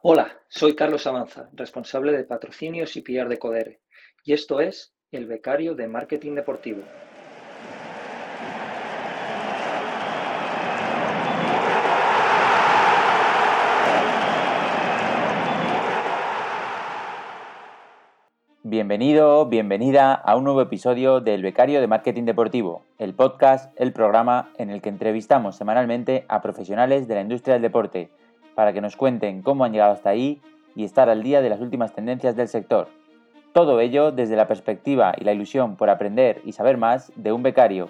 Hola, soy Carlos Avanza, responsable de patrocinios y PR de Codere, y esto es El Becario de Marketing Deportivo. Bienvenido, bienvenida a un nuevo episodio del Becario de Marketing Deportivo, el podcast, el programa en el que entrevistamos semanalmente a profesionales de la industria del deporte para que nos cuenten cómo han llegado hasta ahí y estar al día de las últimas tendencias del sector. Todo ello desde la perspectiva y la ilusión por aprender y saber más de un becario.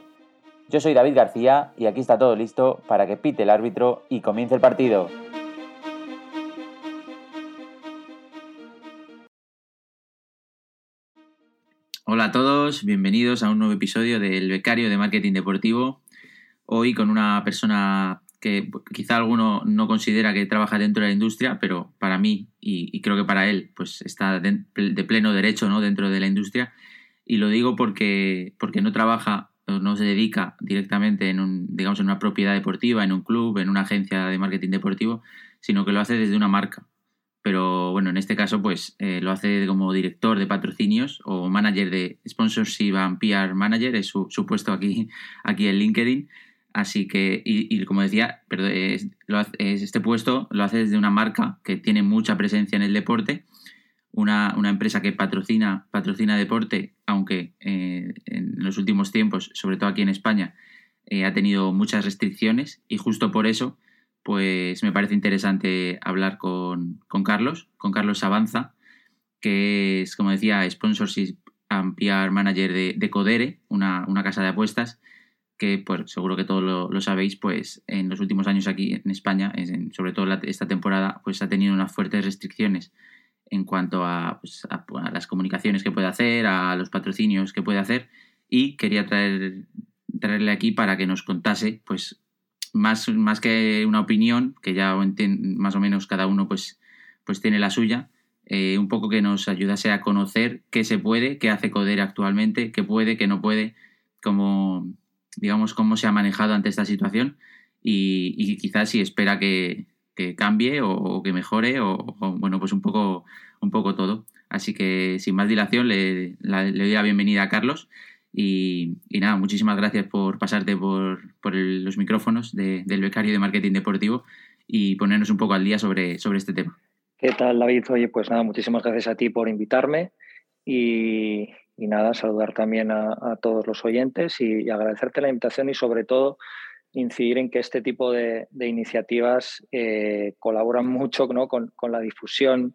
Yo soy David García y aquí está todo listo para que pite el árbitro y comience el partido. Hola a todos, bienvenidos a un nuevo episodio del Becario de Marketing Deportivo. Hoy con una persona que quizá alguno no considera que trabaja dentro de la industria, pero para mí y, creo que para él, pues está de, pleno derecho ¿no? dentro de la industria. Y lo digo porque, porque no trabaja o no se dedica directamente en, digamos, en una propiedad deportiva, en un club, en una agencia de marketing deportivo, sino que lo hace desde una marca. Pero bueno, en este caso, pues eh, lo hace como director de patrocinios o manager de Sponsorship and PR Manager, es su, su puesto aquí, aquí en LinkedIn. Así que, y, como decía, este puesto lo hace desde una marca que tiene mucha presencia en el deporte, una, empresa que patrocina, patrocina deporte, aunque eh, en los últimos tiempos, sobre todo aquí en España, eh, ha tenido muchas restricciones y justo por eso, pues me parece interesante hablar con, Carlos, con Carlos Avanza, que es, como decía, Sponsorship and PR Manager de, Codere, una, una casa de apuestas que pues, seguro que todos lo, sabéis, pues en los últimos años aquí en España, sobre todo esta temporada, pues ha tenido unas fuertes restricciones en cuanto pues, a, las comunicaciones que puede hacer, a los patrocinios que puede hacer y quería traer, traerle aquí para que nos contase pues más, más que una opinión, que ya más o menos cada uno pues, pues tiene la suya, eh, un poco que nos ayudase a conocer qué se puede, qué hace Coder actualmente, qué puede, qué no puede, cómo, digamos, cómo se ha manejado ante esta situación y, quizás si espera que, cambie o, que mejore o, bueno, pues un poco, un poco todo. Así que sin más dilación le, doy la bienvenida a Carlos y, nada, muchísimas gracias por pasarte por, los micrófonos del becario de marketing deportivo y ponernos un poco al día sobre, sobre este tema. ¿Qué tal, David? Oye, pues nada, muchísimas gracias a ti por invitarme y, y nada, saludar también a, todos los oyentes y, agradecerte la invitación y sobre todo incidir en que este tipo de, iniciativas eh, colaboran mucho con, la difusión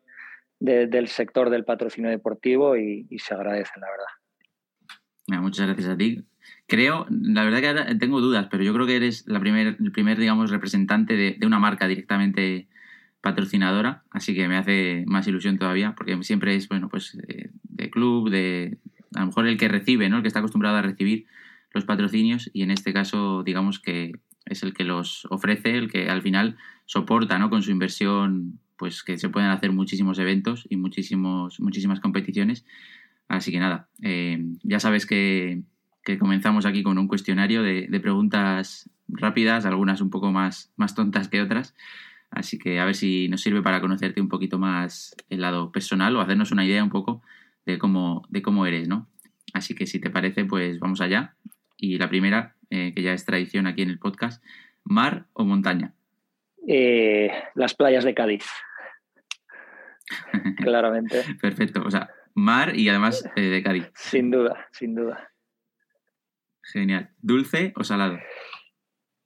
del sector del patrocinio deportivo y, se agradecen, la verdad. Muchas gracias a ti. Creo, la verdad que tengo dudas, pero yo creo que eres la primer, el primer, digamos, representante de, una marca directamente patrocinadora, así que me hace más ilusión todavía, porque siempre es, bueno, pues eh, de club, de, a lo mejor el que recibe, ¿no? El que está acostumbrado a recibir los patrocinios y en este caso, digamos que es el que los ofrece, el que al final soporta, ¿no? Con su inversión, pues que se pueden hacer muchísimos eventos y muchísimos, muchísimas competiciones. Así que nada, eh, ya sabes que, comenzamos aquí con un cuestionario de, preguntas rápidas, algunas un poco más, más tontas que otras. Así que a ver si nos sirve para conocerte un poquito más el lado personal o hacernos una idea un poco de cómo, de cómo eres, ¿no? Así que si te parece, pues vamos allá. Y la primera, eh, que ya es tradición aquí en el podcast, ¿mar o montaña? Eh, las playas de Cádiz. Claramente. Perfecto. O sea, mar y además eh, de Cádiz. Sin duda, sin duda. Genial. ¿Dulce o salado?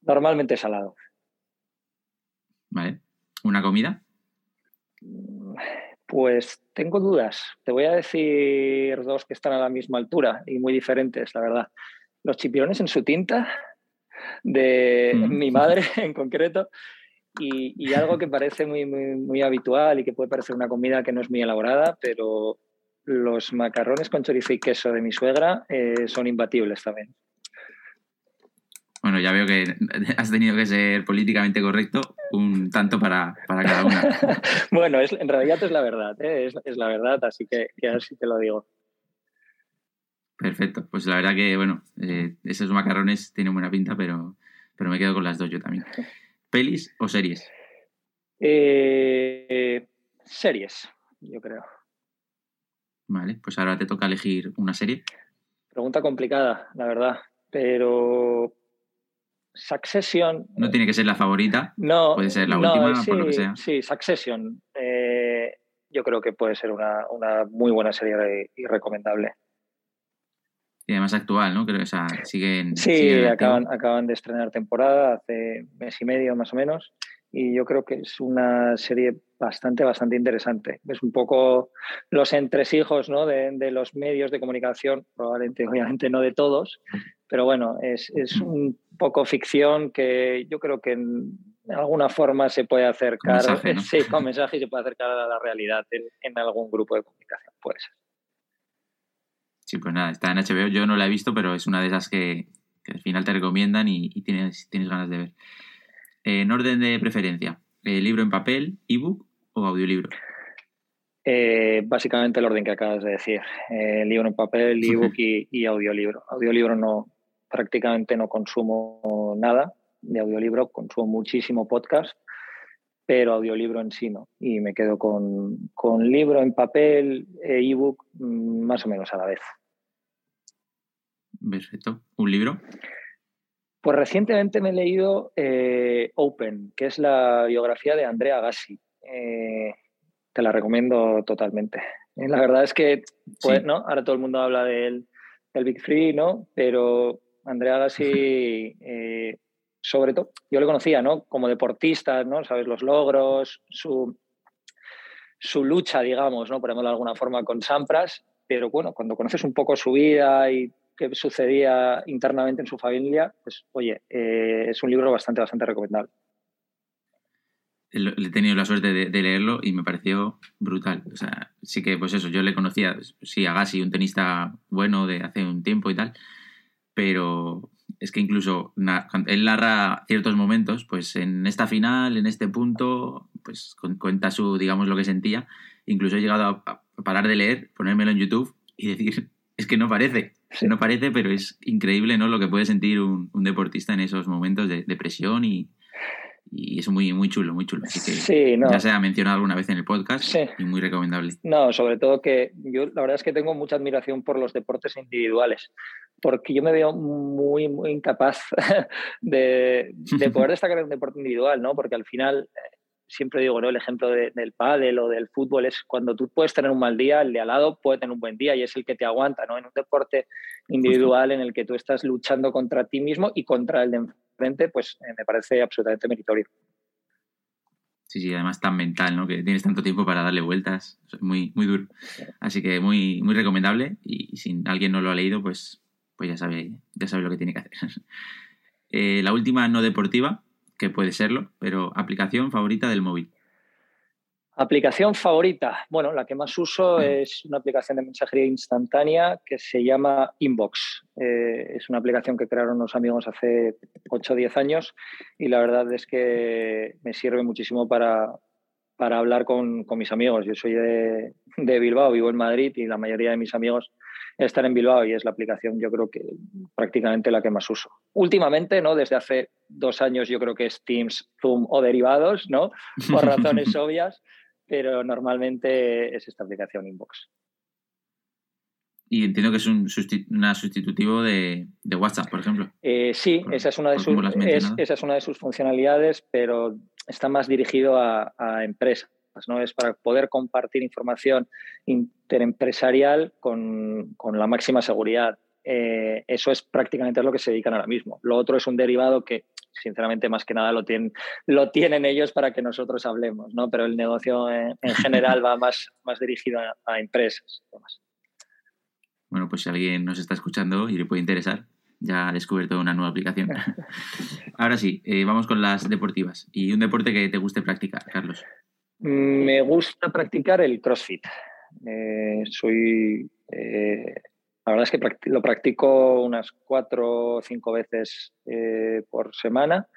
Normalmente salado. Vale. ¿Una comida? Pues tengo dudas. Te voy a decir dos que están a la misma altura y muy diferentes, la verdad. Los chipirones en su tinta, de mi madre en concreto, y, algo que parece muy, muy, habitual y que puede parecer una comida que no es muy elaborada, pero los macarrones con chorizo y queso de mi suegra eh, son imbatibles también. Bueno, ya veo que has tenido que ser políticamente correcto un tanto para, cada una. bueno, es, en realidad es la verdad, ¿eh? es, la verdad, así que, así te lo digo. Perfecto, pues la verdad que, bueno, eh, esos macarrones tienen buena pinta, pero, me quedo con las dos yo también. ¿Pelis o series? Eh, series, yo creo. Vale, pues ahora te toca elegir una serie. Pregunta complicada, la verdad, pero Succession. No tiene que ser la favorita. No. Puede ser la última, sí, por lo que sea. Sí, Succession. Eh, yo creo que puede ser una, muy buena serie y recomendable. Y además actual, ¿no? Creo que o siguen. Sí, acaban, acaban de estrenar temporada hace mes y medio más o menos. Y yo creo que es una serie bastante, bastante interesante. Es un poco los entresijos ¿no? de, de los medios de comunicación, probablemente, obviamente no de todos, pero bueno, es, es un poco ficción que yo creo que en alguna forma se puede acercar, con mensaje, sí, con mensaje y se puede acercar a la realidad en, en, algún grupo de comunicación, puede ser. Sí, pues nada, está en HBO, yo no la he visto, pero es una de esas que, que al final te recomiendan y, y tienes, tienes ganas de ver. En orden de preferencia, eh, ¿libro en papel, ebook o audiolibro? Eh, básicamente el orden que acabas de decir. Eh, libro en papel, ebook y, y, audiolibro. Audiolibro no, prácticamente no consumo nada de audiolibro, consumo muchísimo podcast, pero audiolibro en sí no. Y me quedo con, con libro en papel, e ebook, mm, más o menos a la vez. Perfecto. ¿Un libro? Pues recientemente me he leído eh, Open, que es la biografía de Andrea Gassi. Eh, te la recomiendo totalmente. Eh, la verdad es que, pues, sí. ¿no? Ahora todo el mundo habla del, del Big Three, ¿no? Pero Andrea Gassi, eh, sobre todo, yo le conocía, ¿no? Como deportista, ¿no? Sabes, los logros, su, su lucha, digamos, ¿no? Por ejemplo, de alguna forma con Sampras, pero bueno, cuando conoces un poco su vida y qué sucedía internamente en su familia, pues oye, eh, es un libro bastante, bastante recomendable. He tenido la suerte de, de, leerlo y me pareció brutal. O sea, sí que, pues eso, yo le conocía, sí, a Gassi, un tenista bueno de hace un tiempo y tal, pero es que incluso él narra ciertos momentos, pues en esta final, en este punto, pues cuenta su, digamos, lo que sentía. Incluso he llegado a, a parar de leer, ponérmelo en YouTube y decir, es que no parece, sí. no parece, pero es increíble, ¿no? Lo que puede sentir un, un deportista en esos momentos de, de presión y, y es muy, muy chulo, muy chulo. Así que sí, no. ya se ha mencionado alguna vez en el podcast sí. y muy recomendable. No, sobre todo que yo la verdad es que tengo mucha admiración por los deportes individuales, porque yo me veo muy, muy incapaz de, de poder destacar en un deporte individual, ¿no? Porque al final siempre digo, ¿no? El ejemplo de, del pádel o del fútbol es cuando tú puedes tener un mal día, el de al lado puede tener un buen día y es el que te aguanta, ¿no? En un deporte individual en el que tú estás luchando contra ti mismo y contra el de enfrente, pues eh, me parece absolutamente meritorio. Sí, sí, además tan mental, ¿no? Que tienes tanto tiempo para darle vueltas, muy, muy duro. Así que muy, muy recomendable y, y si alguien no lo ha leído, pues, pues ya sabe, ya sabe lo que tiene que hacer. eh, la última no deportiva, que puede serlo, pero aplicación favorita del móvil. Aplicación favorita. Bueno, la que más uso es una aplicación de mensajería instantánea que se llama Inbox. Eh, es una aplicación que crearon unos amigos hace 8 o 10 años y la verdad es que me sirve muchísimo para, para hablar con, con mis amigos. Yo soy de, de Bilbao, vivo en Madrid y la mayoría de mis amigos están en Bilbao y es la aplicación yo creo que prácticamente la que más uso. Últimamente, ¿no? Desde hace dos años yo creo que es Teams, Zoom o derivados, ¿no? Por razones obvias, pero normalmente es esta aplicación Inbox. Y entiendo que es un sustitu una sustitutivo de, de, WhatsApp, por ejemplo. Eh, sí, por, esa, es una de sus, es, esa es una de sus funcionalidades, pero está más dirigido a, a empresas. ¿No? Es para poder compartir información interempresarial con, con la máxima seguridad. Eh, eso es prácticamente lo que se dedican ahora mismo. Lo otro es un derivado que, sinceramente, más que nada lo tienen, lo tienen ellos para que nosotros hablemos, ¿no? Pero el negocio en, en general va más, más dirigido a, a empresas. Además. Bueno, pues si alguien nos está escuchando y le puede interesar, ya ha descubierto una nueva aplicación. Ahora sí, eh, vamos con las deportivas. ¿Y un deporte que te guste practicar, Carlos? Me gusta practicar el CrossFit. Eh, soy. Eh, la verdad es que lo practico unas cuatro o cinco veces eh, por semana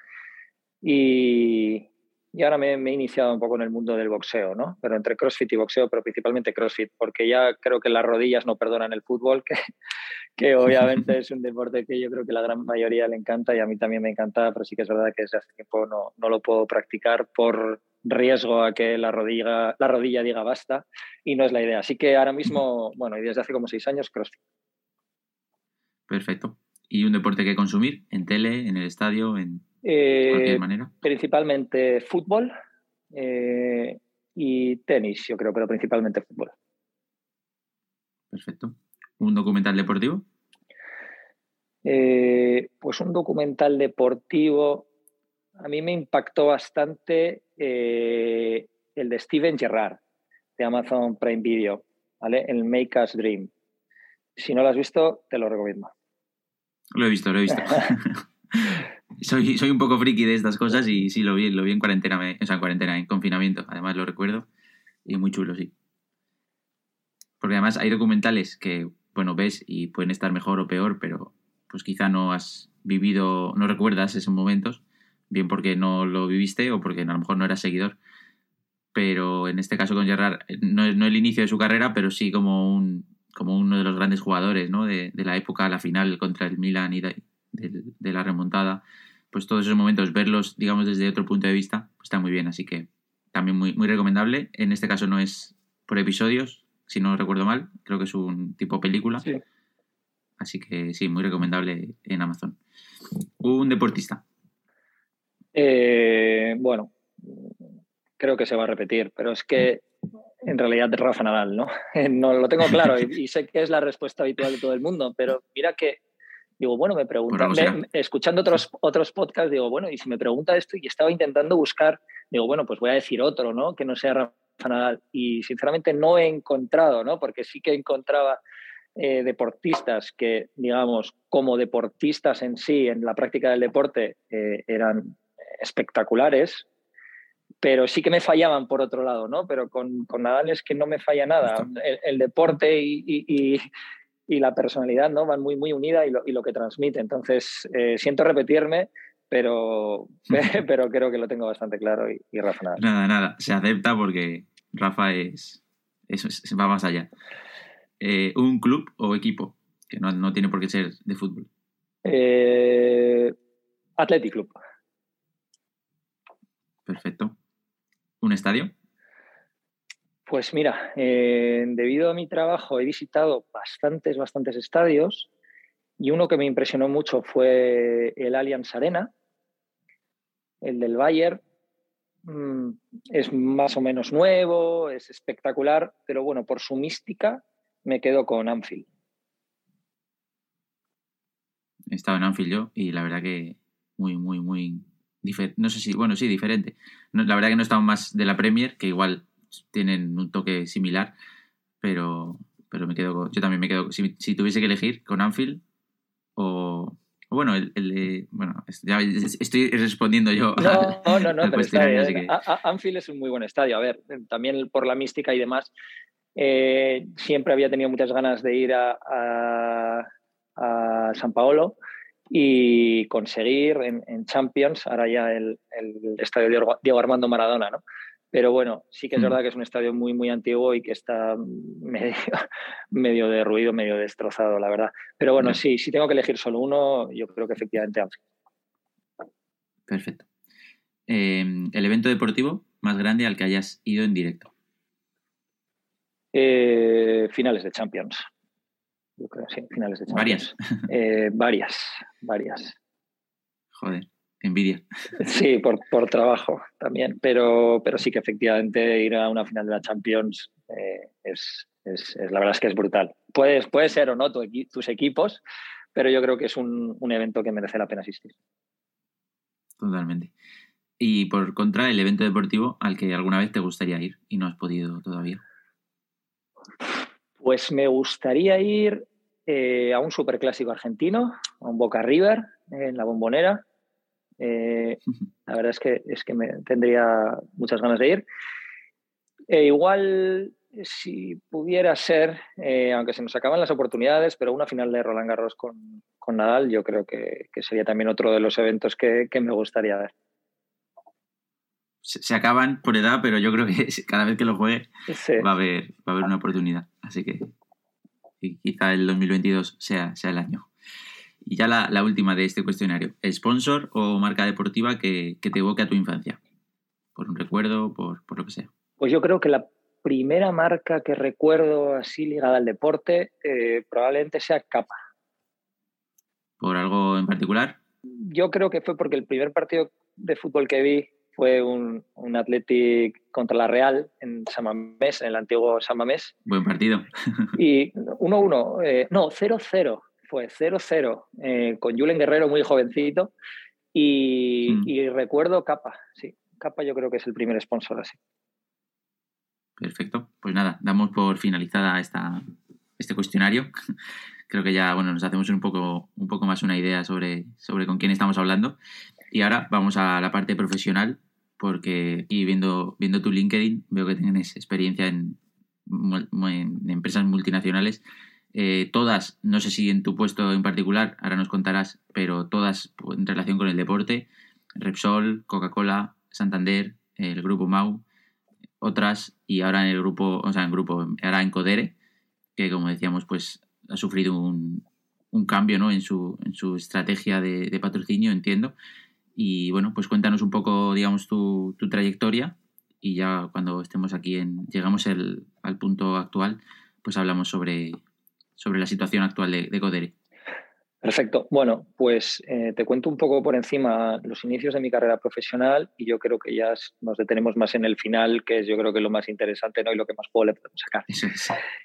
y, y ahora me, me, he iniciado un poco en el mundo del boxeo, ¿no? Pero entre CrossFit y boxeo, pero principalmente CrossFit, porque ya creo que las rodillas no perdonan el fútbol, que, que obviamente es un deporte que yo creo que la gran mayoría le encanta y a mí también me encanta, pero sí que es verdad que desde hace tiempo no, no lo puedo practicar por riesgo a que la rodilla, la rodilla diga basta y no es la idea. Así que ahora mismo, bueno, y desde hace como seis años, CrossFit. Perfecto. ¿Y un deporte que consumir? ¿En tele, en el estadio, en cualquier manera? Principalmente fútbol y tenis, yo creo, pero principalmente fútbol. Perfecto. ¿Un documental deportivo? Eh, pues un documental deportivo. A mí me impactó bastante eh, el de Steven Gerrard, de Amazon Prime Video, ¿vale? El Make Us Dream. Si no lo has visto, te lo recomiendo. Lo he visto, lo he visto. soy, soy un poco friki de estas cosas y sí, lo vi, lo vi en cuarentena, o sea, en cuarentena, en confinamiento, además lo recuerdo. Y muy chulo, sí. Porque además hay documentales que, bueno, ves y pueden estar mejor o peor, pero pues quizá no has vivido, no recuerdas esos momentos, bien porque no lo viviste o porque a lo mejor no eras seguidor. Pero en este caso con Gerrard, eh, no, no el inicio de su carrera, pero sí como, un, como uno de los grandes jugadores ¿no? de, la época, la final contra el Milan y de, la remontada. Pues todos esos momentos, verlos, digamos, desde otro punto de vista, pues está muy bien. Así que también muy, muy recomendable. En este caso no es por episodios, si no recuerdo mal, creo que es un tipo película. Sí. Así que sí, muy recomendable en Amazon. Un deportista. Eh, bueno, creo que se va a repetir, pero es que en realidad Rafa Nadal, ¿no? no lo tengo claro y, sé que es la respuesta habitual de todo el mundo, pero mira que digo, bueno, me preguntan, escuchando otros, otros podcasts, digo, bueno, y si me pregunta esto y estaba intentando buscar, digo, bueno, pues voy a decir otro, ¿no? Que no sea Rafa Nadal. Y sinceramente no he encontrado, ¿no? Porque sí que encontraba eh, deportistas que, digamos, como deportistas en sí, en la práctica del deporte, eh, eran espectaculares, pero sí que me fallaban por otro lado, ¿no? Pero con, con Nadal es que no me falla nada. El, deporte y, la personalidad, ¿no? Van muy, muy unidas y lo, que transmite. Entonces, eh, siento repetirme, pero, pero creo que lo tengo bastante claro y, y Rafa Nadal. Nada, nada, se acepta porque Rafa es, eso va más allá. Eh, un club o equipo, que no, tiene por qué ser de fútbol. Eh, Athletic Club. Perfecto. ¿Un estadio? Pues mira, eh, debido a mi trabajo he visitado bastantes, bastantes estadios y uno que me impresionó mucho fue el Allianz Arena, el del Bayern. Mm, es más o menos nuevo, es espectacular, pero bueno, por su mística me quedo con Anfield. He estado en Anfield yo y la verdad que muy, muy, muy no sé si, bueno, sí, diferente. la verdad que no estamos más de la Premier, que igual tienen un toque similar, pero, pero me quedo, yo también me quedo, si, tuviese que elegir con Anfield o, bueno, el, bueno, ya estoy respondiendo yo. No, no, no, pero Anfield es un muy buen estadio. A ver, también por la mística y demás, eh, siempre había tenido muchas ganas de ir a, San Paolo y conseguir en, Champions, ahora ya el, estadio Diego Armando Maradona, ¿no? Pero bueno, sí que es mm. verdad que es un estadio muy, muy antiguo y que está medio, medio derruido, medio destrozado, la verdad. Pero bueno, sí, si tengo que elegir solo uno, yo creo que efectivamente Perfecto. Em, ¿El evento deportivo más grande al que hayas ido en directo? Eh, finales de Champions. Yo creo, sí, finales de Champions. ¿Varias? Eh, varias, varias. Joder, envidia. Sí, por, trabajo también, pero, pero sí que efectivamente ir a una final de la Champions eh, es, la verdad es que es brutal. Puedes, puede ser o no tus equipos, pero yo creo que es un, un evento que merece la pena asistir. Totalmente. Y por contra, el evento deportivo al que alguna vez te gustaría ir y no has podido todavía. Pues me gustaría ir eh, a un superclásico argentino, a un Boca River en la Bombonera. Eh, la verdad es que, es que me tendría muchas ganas de ir. E igual, si pudiera ser, eh, aunque se nos acaban las oportunidades, pero una final de Roland Garros con, Nadal, yo creo que, sería también otro de los eventos que me gustaría ver se, acaban por edad, pero yo creo que cada vez que lo juegue va, a haber, va a haber una oportunidad. Así que quizá el 2022 sea, sea el año. Y ya la, última de este cuestionario. ¿Sponsor o marca deportiva que, te evoque a tu infancia? por un recuerdo, por, lo que sea. Pues yo creo que la primera marca que recuerdo así ligada al deporte eh, probablemente sea Capa. ¿Por algo en particular? Yo creo que fue porque el primer partido de fútbol que vi fue un, un Athletic contra la Real en Samamés, en el antiguo Samamés. Buen partido. y 1-1, eh, no, 0-0, fue 0-0, eh, con Julen Guerrero muy jovencito. Y, mm. y, recuerdo Capa, sí, Capa yo creo que es el primer sponsor así. Perfecto, pues nada, damos por finalizada esta, este cuestionario. Creo que ya bueno, nos hacemos un poco, un poco más una idea sobre, sobre con quién estamos hablando. Y ahora vamos a la parte profesional, porque aquí viendo, viendo tu LinkedIn veo que tienes experiencia en, empresas multinacionales. Eh, todas, no sé si en tu puesto en particular, ahora nos contarás, pero todas en relación con el deporte, Repsol, Coca-Cola, Santander, el grupo Mau, otras y ahora en el grupo, o sea, en grupo, ahora en Codere, que como decíamos, pues ha sufrido un, un cambio ¿no? en, su, en su estrategia de, patrocinio, entiendo. Y bueno, pues cuéntanos un poco, digamos, tu, tu trayectoria y ya cuando estemos aquí, en, llegamos el, al punto actual, pues hablamos sobre, sobre la situación actual de, de Codere. Perfecto. Bueno, pues eh, te cuento un poco por encima los inicios de mi carrera profesional y yo creo que ya nos detenemos más en el final, que es yo creo que lo más interesante ¿no? y lo que más puedo le podemos sacar.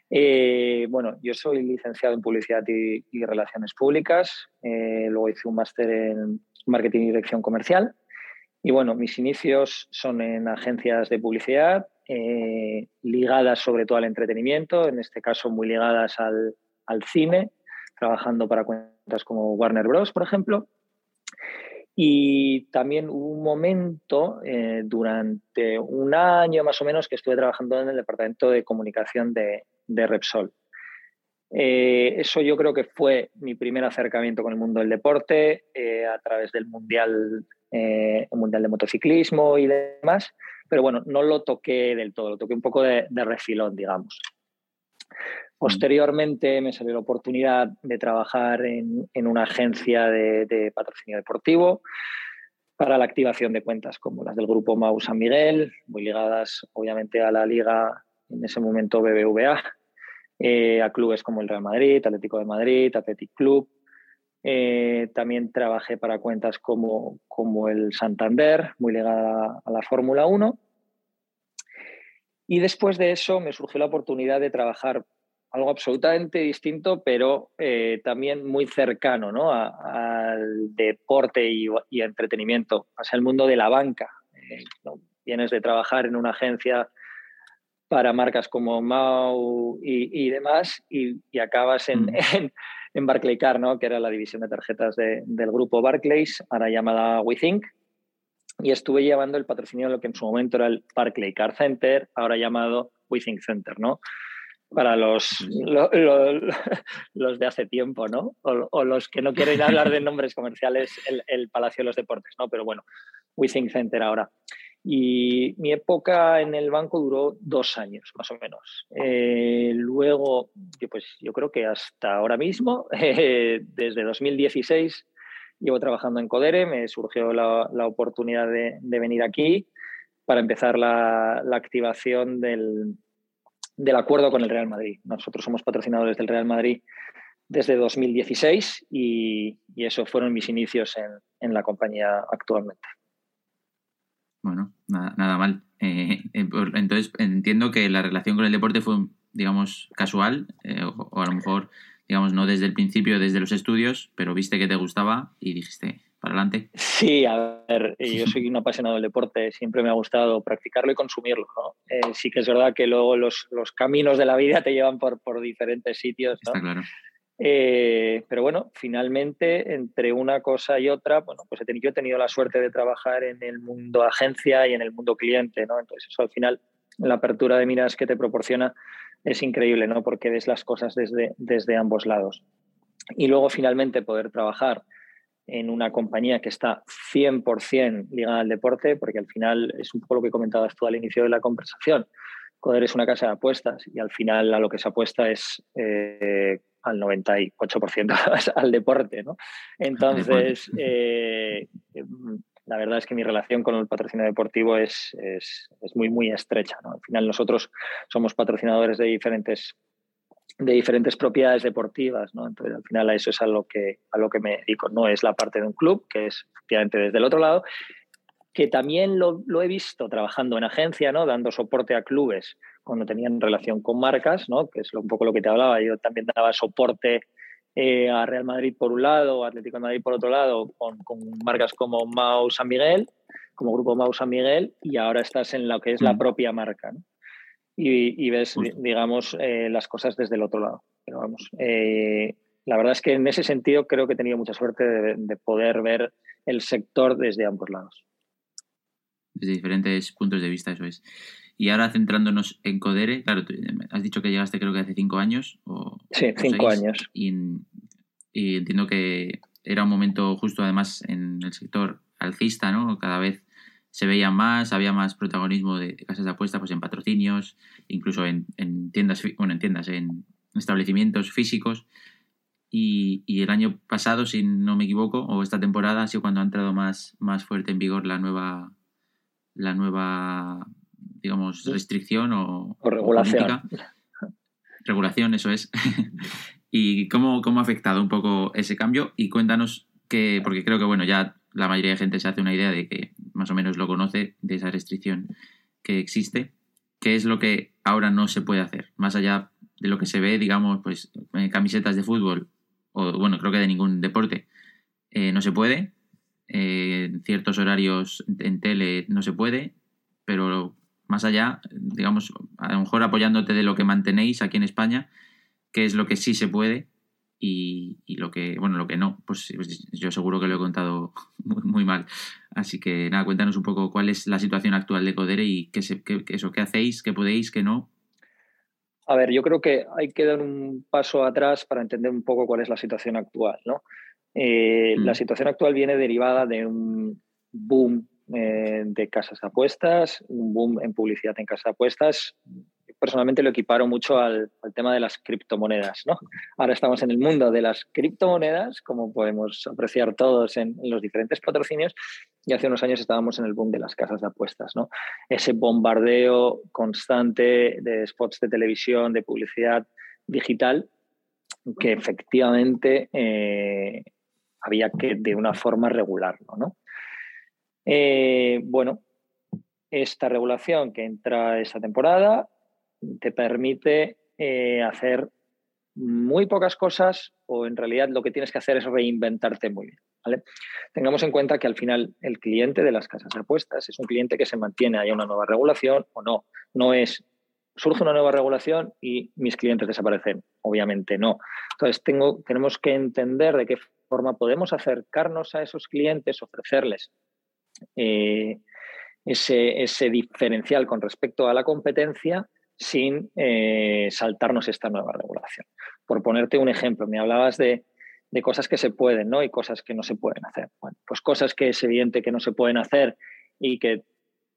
Eh, bueno, yo soy licenciado en Publicidad y, Relaciones Públicas, eh, luego hice un máster en Marketing y Dirección Comercial y bueno, mis inicios son en agencias de publicidad ligadas sobre todo al entretenimiento, en este caso muy ligadas al, al cine, trabajando para como Warner Bros., por ejemplo. Y también hubo un momento eh, durante un año más o menos que estuve trabajando en el departamento de comunicación de, Repsol. Eh, eso yo creo que fue mi primer acercamiento con el mundo del deporte eh, a través del mundial, mundial de motociclismo y demás. Pero bueno, no lo toqué del todo, lo toqué un poco de, de refilón, digamos. Posteriormente me salió la oportunidad de trabajar en, una agencia de, patrocinio deportivo para la activación de cuentas como las del grupo Mau San Miguel, muy ligadas obviamente a la liga en ese momento BBVA, eh, a clubes como el Real Madrid, Atlético de Madrid, Athletic Club. Eh, también trabajé para cuentas como, como el Santander, muy ligada a la Fórmula 1. Y después de eso me surgió la oportunidad de trabajar algo absolutamente distinto, pero eh, también muy cercano ¿no? al deporte y, entretenimiento, hacia el mundo de la banca. Eh, Vienes de trabajar en una agencia para marcas como Mau y, demás y, acabas en, mm. en, Barclaycar, ¿no? que era la división de tarjetas del grupo Barclays, ahora llamada WeThink. Y estuve llevando el patrocinio de lo que en su momento era el Barclaycar Center, ahora llamado WeThink Center. ¿no? para los, los de hace tiempo, ¿no? O, los que no quieren hablar de nombres comerciales, el, Palacio de los Deportes, ¿no? Pero bueno, Withing Center ahora. Y mi época en el banco duró dos años, más o menos. Eh, luego, pues yo creo que hasta ahora mismo, desde 2016, llevo trabajando en Codere, me surgió la, oportunidad de, venir aquí para empezar la, activación del, acuerdo con el Real Madrid. Nosotros somos patrocinadores del Real Madrid desde 2016 y, y eso fueron mis inicios en, la compañía actualmente. Bueno, nada, mal. Eh, eh, entonces entiendo que la relación con el deporte fue, digamos, casual eh, o, a lo mejor, digamos, no desde el principio, desde los estudios, pero viste que te gustaba y dijiste, adelante. Sí, a ver, yo soy un apasionado del deporte, siempre me ha gustado practicarlo y consumirlo. Eh, sí que es verdad que luego los, los, caminos de la vida te llevan por, por diferentes sitios. Está claro. Eh, pero bueno, finalmente, entre una cosa y otra, bueno, pues he tenido, yo he tenido la suerte de trabajar en el mundo agencia y en el mundo cliente, ¿no? Entonces eso al final, la apertura de miras que te proporciona es increíble, ¿no? Porque ves las cosas desde, desde ambos lados. Y luego finalmente poder trabajar en una compañía que está 100% ligada al deporte, porque al final es un poco lo que comentabas tú al inicio de la conversación. Coder es una casa de apuestas y al final a lo que se apuesta es eh, al 98% al deporte. ¿no? Entonces, eh, la verdad es que mi relación con el patrocinio deportivo es, es, muy, muy estrecha. ¿no? Al final nosotros somos patrocinadores de diferentes, de diferentes propiedades deportivas. ¿no? Entonces, al final a eso es a lo, que, a lo que me dedico. No es la parte de un club, que es efectivamente desde el otro lado, que también lo, lo, he visto trabajando en agencia, ¿no? dando soporte a clubes cuando tenían relación con marcas, ¿no? que es un poco lo que te hablaba. Yo también daba soporte eh, a Real Madrid por un lado, Atlético de Madrid por otro lado, con, marcas como Mau San Miguel, como grupo Mau San Miguel, y ahora estás en lo que es la mm. propia marca. Y, ves, digamos, eh, las cosas desde el otro lado. Pero vamos, eh, la verdad es que en ese sentido creo que he tenido mucha suerte de, poder ver el sector desde ambos lados. Desde diferentes puntos de vista, eso es. Y ahora centrándonos en Codere, claro, has dicho que llegaste creo que hace cinco años. O, sí, cinco años. Y, entiendo que era un momento justo además en el sector alcista, ¿no? Cada vez se veía más, había más protagonismo de, casas de apuestas pues en patrocinios, incluso en, tiendas, bueno, en tiendas, en establecimientos físicos. Y, y, el año pasado, si no me equivoco, o esta temporada, ha sido cuando ha entrado más, más fuerte en vigor la nueva, la nueva digamos, restricción o, regulación. regulación, eso es. ¿Y cómo, cómo ha afectado un poco ese cambio? Y cuéntanos que, porque creo que, bueno, ya la mayoría de gente se hace una idea de que más o menos lo conoce, de esa restricción que existe. ¿Qué es lo que ahora no se puede hacer? Más allá de lo que se ve, digamos, pues camisetas de fútbol, o bueno, creo que de ningún deporte, eh, no se puede. Eh, en ciertos horarios en tele no se puede, pero más allá, digamos, a lo mejor apoyándote de lo que mantenéis aquí en España, qué es lo que sí se puede y, lo que, bueno, lo que no, pues, pues, yo seguro que lo he contado muy, mal. Así que nada, cuéntanos un poco cuál es la situación actual de Codere y qué, eso, qué hacéis, qué podéis, qué no. A ver, yo creo que hay que dar un paso atrás para entender un poco cuál es la situación actual, ¿no? Eh, la mm. situación actual viene derivada de un boom de casas de apuestas, un boom en publicidad en casas de apuestas. Personalmente lo equiparo mucho al, tema de las criptomonedas. ¿no? Ahora estamos en el mundo de las criptomonedas, como podemos apreciar todos en, los diferentes patrocinios, y hace unos años estábamos en el boom de las casas de apuestas. ¿no? Ese bombardeo constante de spots de televisión, de publicidad digital, que efectivamente eh, había que de una forma regularlo. ¿no? Eh, bueno, esta regulación que entra esta temporada te permite eh, hacer muy pocas cosas o en realidad lo que tienes que hacer es reinventarte muy bien. Tengamos en cuenta que al final el cliente de las casas de apuestas es un cliente que se mantiene, haya una nueva regulación o no. No es surge una nueva regulación y mis clientes desaparecen. Obviamente no. Entonces tengo, tenemos que entender de qué forma podemos acercarnos a esos clientes, ofrecerles eh, ese, diferencial con respecto a la competencia sin eh, saltarnos esta nueva regulación. Por ponerte un ejemplo, me hablabas de, cosas que se pueden ¿no? y cosas que no se pueden hacer. Pues cosas que es evidente que no se pueden hacer y que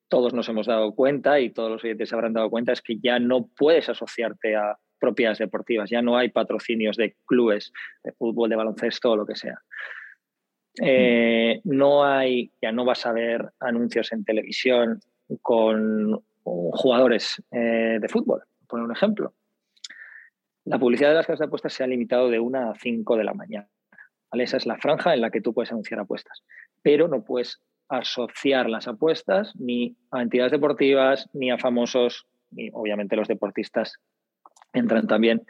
todos nos hemos dado cuenta y todos los oyentes se habrán dado cuenta es que ya no puedes asociarte a propiedades deportivas, ya no hay patrocinios de clubes de fútbol, de baloncesto o lo que sea. Eh, no hay, ya no vas a ver anuncios en televisión con jugadores eh, de fútbol, por un ejemplo. La publicidad de las casas de apuestas se ha limitado de 1 a 5 de la mañana. Esa es la franja en la que tú puedes anunciar apuestas, pero no puedes asociar las apuestas ni a entidades deportivas ni a famosos, y obviamente los deportistas entran también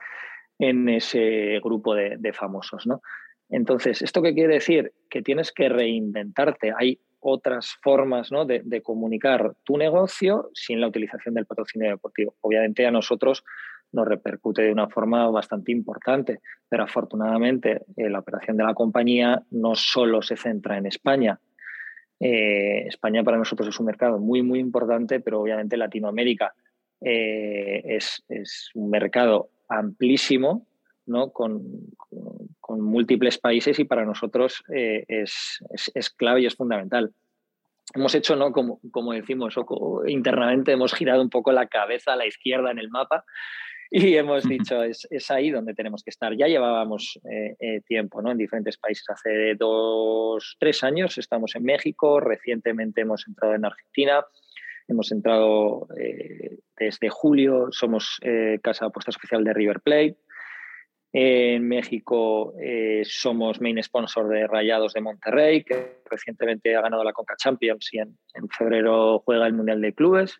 en ese grupo de, de famosos. ¿no? Entonces, ¿esto qué quiere decir? Que tienes que reinventarte. Hay otras formas de, comunicar tu negocio sin la utilización del patrocinio deportivo. Obviamente a nosotros nos repercute de una forma bastante importante, pero afortunadamente eh, la operación de la compañía no solo se centra en España. Eh, España para nosotros es un mercado muy, muy importante, pero obviamente Latinoamérica eh, es, es, un mercado amplísimo, ¿no? con, con múltiples países y para nosotros eh, es, es, clave y es fundamental. Hemos hecho, ¿no? como, como decimos, internamente hemos girado un poco la cabeza a la izquierda en el mapa y hemos dicho, es, es, ahí donde tenemos que estar. Ya llevábamos eh, eh, tiempo ¿no? en diferentes países. Hace dos, tres años estamos en México, recientemente hemos entrado en Argentina, hemos entrado desde julio, somos casa de apuestas oficial de River Plate. En México somos main sponsor de Rayados de Monterrey, que recientemente ha ganado la Conca Champions y en, febrero juega el Mundial de Clubes.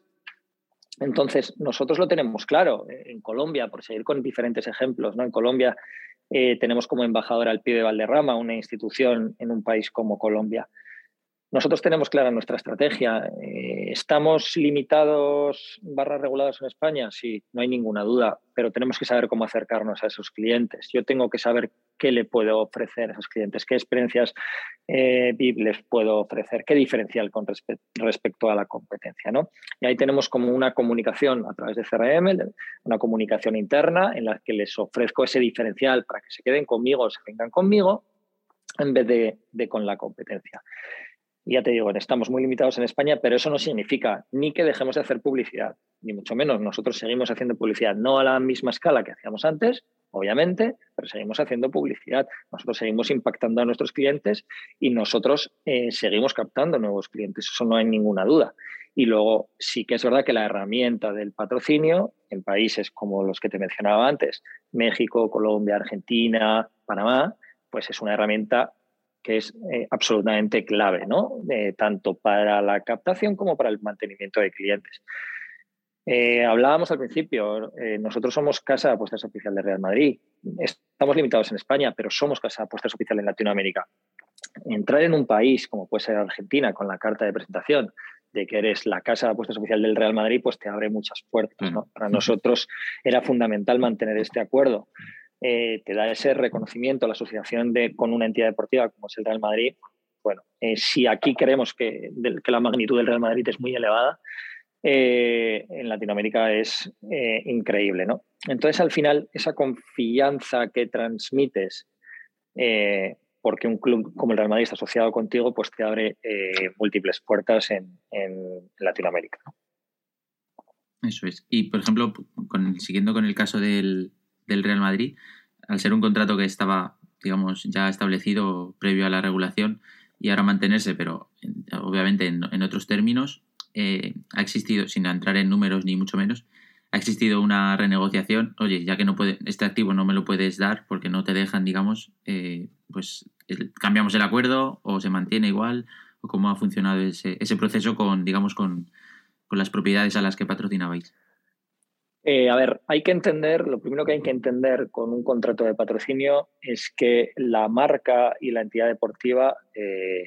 Entonces, nosotros lo tenemos claro. En Colombia, por seguir con diferentes ejemplos, ¿no? En Colombia eh, tenemos como embajador al de Valderrama, una institución en un país como Colombia. Nosotros tenemos clara nuestra estrategia. Eh, ¿Estamos limitados barras regulados en España? Sí, no hay ninguna duda, pero tenemos que saber cómo acercarnos a esos clientes. Yo tengo que saber qué le puedo ofrecer a esos clientes, qué experiencias eh, les puedo ofrecer, qué diferencial con respecto a la competencia. ¿no? Y ahí tenemos como una comunicación a través de CRM, una comunicación interna en la que les ofrezco ese diferencial para que se queden conmigo o se vengan conmigo en vez de con la competencia ya te digo, estamos muy limitados en España, pero eso no significa ni que dejemos de hacer publicidad, ni mucho menos. Nosotros seguimos haciendo publicidad, no a la misma escala que hacíamos antes, obviamente, pero seguimos haciendo publicidad. Nosotros seguimos impactando a nuestros clientes y nosotros eh, seguimos captando nuevos clientes, eso no hay ninguna duda. Y luego sí que es verdad que la herramienta del patrocinio en países como los que te mencionaba antes, México, Colombia, Argentina, Panamá, pues es una herramienta que es eh, absolutamente clave, ¿no? tanto para la captación como para el mantenimiento de clientes. Eh, hablábamos al principio, eh, nosotros somos casa de apuestas oficial de Real Madrid. Estamos limitados en España, pero somos casa de apuestas oficial en Latinoamérica. Entrar en un país como puede ser Argentina con la carta de presentación de que eres la casa de apuestas oficial del Real Madrid, pues te abre muchas puertas. ¿no? Para nosotros era fundamental mantener este acuerdo. Eh, te da ese reconocimiento la asociación de, con una entidad deportiva como es el Real Madrid. Bueno, eh, si aquí creemos que, que, la magnitud del Real Madrid es muy elevada, eh, en Latinoamérica es increíble, ¿no? Entonces, al final, esa confianza que transmites, porque un club como el Real Madrid está asociado contigo, pues te abre múltiples puertas en, Latinoamérica. Eso es. Y, por ejemplo, siguiendo con el caso del, del Real Madrid, al ser un contrato que estaba, digamos, ya establecido previo a la regulación y ahora mantenerse, pero obviamente en, otros términos, eh, ha existido, sin entrar en números ni mucho menos, ha existido una renegociación, oye, ya que no puede, este activo no me lo puedes dar porque no te dejan, digamos, eh, pues cambiamos el acuerdo o se mantiene igual, o cómo ha funcionado ese, ese proceso con, digamos, con, con las propiedades a las que patrocinabais. Eh, a ver, hay que entender, lo primero que hay que entender con un contrato de patrocinio es que la marca y la entidad deportiva eh,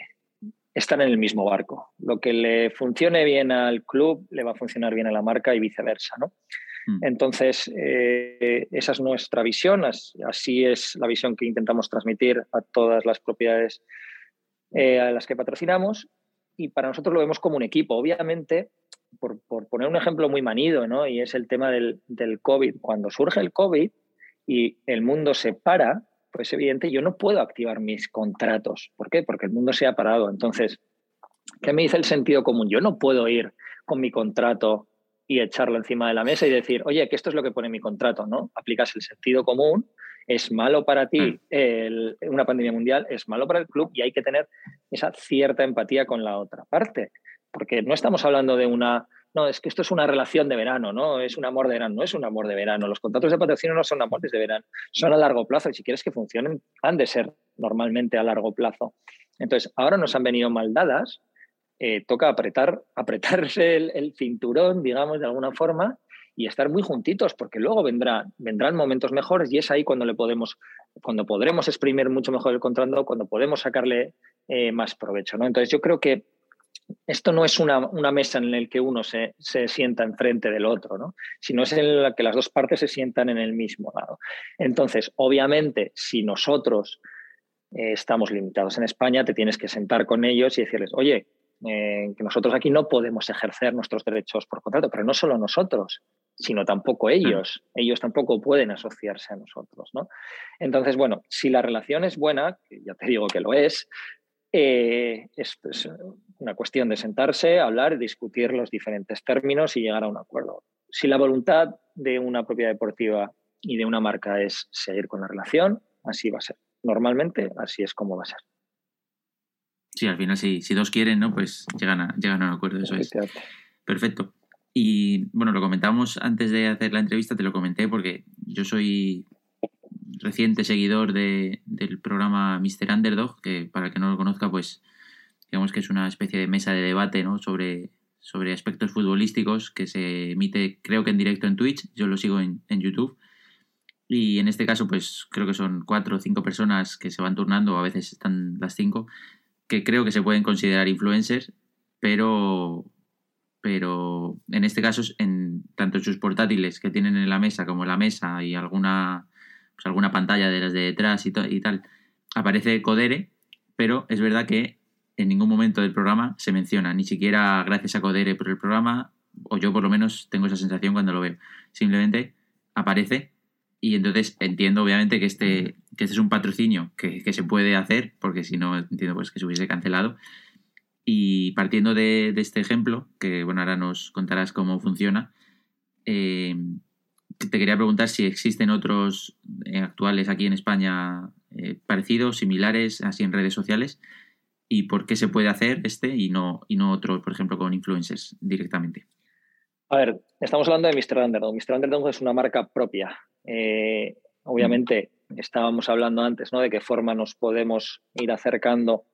están en el mismo barco. Lo que le funcione bien al club le va a funcionar bien a la marca y viceversa, ¿no? Hmm. Entonces, eh, esa es nuestra visión, así es la visión que intentamos transmitir a todas las propiedades a las que patrocinamos y para nosotros lo vemos como un equipo. Obviamente, por, poner un ejemplo muy manido, ¿no? y es el tema del, del, COVID. Cuando surge el COVID y el mundo se para, pues evidente, yo no puedo activar mis contratos. ¿Por qué? Porque el mundo se ha parado. Entonces, ¿qué me dice el sentido común? Yo no puedo ir con mi contrato y echarlo encima de la mesa y decir, oye, que esto es lo que pone mi contrato, ¿no? Aplicas el sentido común, es malo para ti mm. una pandemia mundial, es malo para el club y hay que tener esa cierta empatía con la otra parte porque no estamos hablando de una, no, es que esto es una relación de verano, ¿no? Es un amor de verano, no es un amor de verano. Los contratos de patrocinio no son amores de verano, son a largo plazo y si quieres que funcionen, han de ser normalmente a largo plazo. Entonces, ahora nos han venido mal dadas, eh, toca apretar, apretarse el, cinturón, digamos, de alguna forma, y estar muy juntitos, porque luego vendrá, vendrán momentos mejores y es ahí cuando le podemos, cuando podremos exprimir mucho mejor el contrato, cuando podemos sacarle eh, más provecho. ¿no? Entonces, yo creo que esto no es una, mesa en la que uno se, sienta enfrente del otro, ¿no? sino es en la que las dos partes se sientan en el mismo lado. Entonces, obviamente, si nosotros eh, estamos limitados en España, te tienes que sentar con ellos y decirles, oye, eh, que nosotros aquí no podemos ejercer nuestros derechos por contrato, pero no solo nosotros, sino tampoco ellos. Ellos tampoco pueden asociarse a nosotros. ¿no? Entonces, bueno, si la relación es buena, que ya te digo que lo es, eh, es, una cuestión de sentarse, hablar, discutir los diferentes términos y llegar a un acuerdo. si la voluntad de una propiedad deportiva y de una marca es seguir con la relación, así va a ser. Normalmente así es como va a ser. Sí, al final si, si dos quieren, ¿no? Pues llegan a, llegan a un acuerdo, eso es. Perfecto. Y bueno, lo comentamos antes de hacer la entrevista, te lo comenté porque yo soy reciente seguidor de, del programa Mr. Underdog, que para el que no lo conozca, pues digamos que es una especie de mesa de debate ¿no? sobre, sobre aspectos futbolísticos que se emite creo que en directo en Twitch, yo lo sigo en, en YouTube. Y en este caso, pues creo que son cuatro o cinco personas que se van turnando, a veces están las cinco, que creo que se pueden considerar influencers, pero, pero en este caso, en, tanto en sus portátiles que tienen en la mesa como en la mesa y alguna, pues alguna pantalla de las de detrás y, y tal, aparece Codere, pero es verdad que en ningún momento del programa se menciona, ni siquiera gracias a Codere por el programa, o yo por lo menos tengo esa sensación cuando lo veo. Simplemente aparece y entonces entiendo obviamente que este, que este es un patrocinio que, que se puede hacer, porque si no entiendo pues que se hubiese cancelado, y partiendo de, este ejemplo, que bueno, ahora nos contarás cómo funciona, eh, te quería preguntar si existen otros eh, actuales aquí en España eh, parecidos, similares, así en redes sociales, y por qué se puede hacer este y no, y no otro, por ejemplo, con influencers directamente. A ver, estamos hablando de Mr. Underdog. Mr. Underdog es una marca propia. obviamente, estábamos hablando antes ¿no? de qué forma nos podemos ir acercando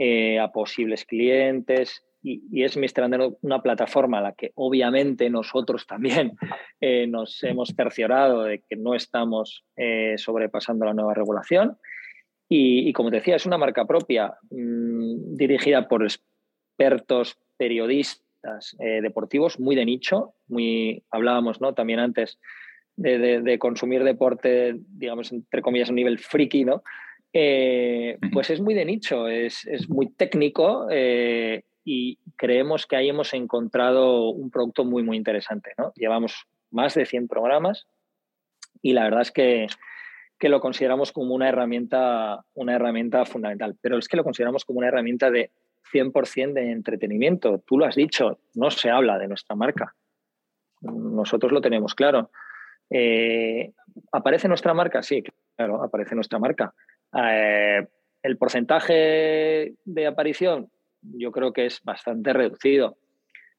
eh, a posibles clientes. Y, es Mr. una plataforma a la que obviamente nosotros también eh, nos hemos cerciorado de que no estamos eh, sobrepasando la nueva regulación. Y, como te decía, es una marca propia mm, dirigida por expertos periodistas deportivos muy de nicho. Muy, hablábamos ¿no? también antes de, de, consumir deporte, digamos, entre comillas, a un nivel friki, ¿no? Eh, pues es muy de nicho, es, muy técnico eh, y creemos que ahí hemos encontrado un producto muy, muy interesante. ¿no? Llevamos más de 100 programas y la verdad es que, que, lo consideramos como una herramienta, una herramienta fundamental, pero es que lo consideramos como una herramienta de 100% de entretenimiento. Tú lo has dicho, no se habla de nuestra marca. Nosotros lo tenemos claro. Eh, ¿Aparece nuestra marca? Sí, claro, aparece nuestra marca. Eh, el porcentaje de aparición yo creo que es bastante reducido.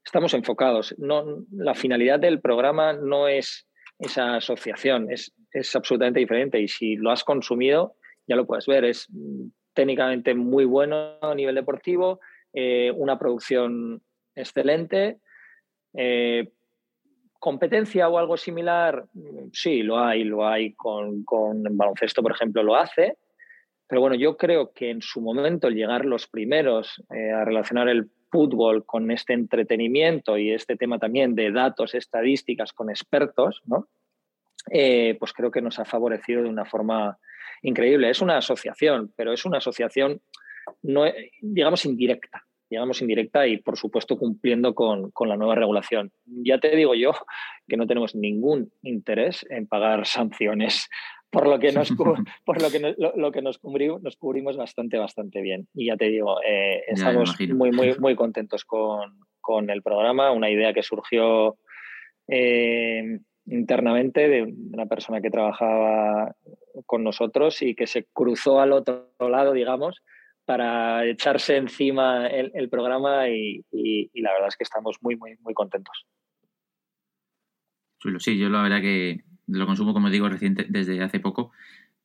Estamos enfocados. No, la finalidad del programa no es esa asociación, es, es absolutamente diferente y si lo has consumido ya lo puedes ver. Es técnicamente muy bueno a nivel deportivo, eh, una producción excelente. Eh, ¿Competencia o algo similar? Sí, lo hay, lo hay con, con baloncesto, por ejemplo, lo hace. Pero bueno, yo creo que en su momento el llegar los primeros eh, a relacionar el fútbol con este entretenimiento y este tema también de datos, estadísticas con expertos, ¿no? Eh, pues creo que nos ha favorecido de una forma increíble. Es una asociación, pero es una asociación, no, digamos, indirecta, digamos, indirecta y, por supuesto, cumpliendo con, con la nueva regulación. Ya te digo yo que no tenemos ningún interés en pagar sanciones por lo que nos, por lo que, lo, que nos, cubrimos, nos cubrimos bastante, bastante bien. Y ya te digo, eh, estamos muy, muy, muy contentos con, con, el programa, una idea que surgió eh, internamente de una persona que trabajaba con nosotros y que se cruzó al otro lado, digamos, para echarse encima el, programa y, y, la verdad es que estamos muy, muy, muy contentos. Sí, yo la verdad que lo consumo, como digo, reciente desde hace poco,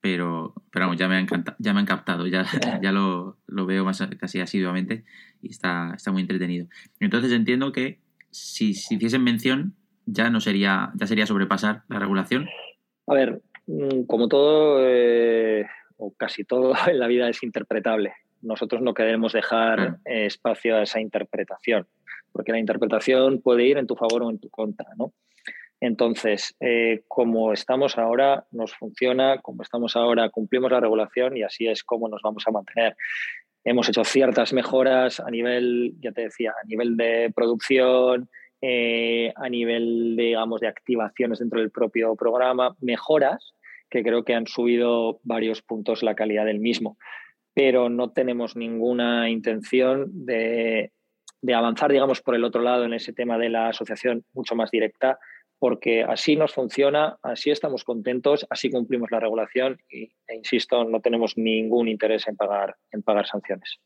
pero, pero vamos, ya me, han ya me han captado, ya, ya lo, lo, veo más casi asiduamente y está, está muy entretenido. Entonces entiendo que si, si hiciesen mención, ya no sería, ya sería sobrepasar la regulación. A ver, mm, como todo, eh, o casi todo en la vida es interpretable. Nosotros no queremos dejar espacio a esa interpretación, porque la interpretación puede ir en tu favor o en tu contra, ¿no? Entonces, eh, como estamos ahora, nos funciona, como estamos ahora, cumplimos la regulación y así es como nos vamos a mantener. Hemos hecho ciertas mejoras a nivel, ya te decía, a nivel de producción, eh, a nivel, digamos, de activaciones dentro del propio programa, mejoras que creo que han subido varios puntos la calidad del mismo. Pero no tenemos ninguna intención de, de avanzar, digamos, por el otro lado en ese tema de la asociación mucho más directa porque así nos funciona, así estamos contentos, así cumplimos la regulación y, e insisto, no tenemos ningún interés en pagar, en pagar sanciones.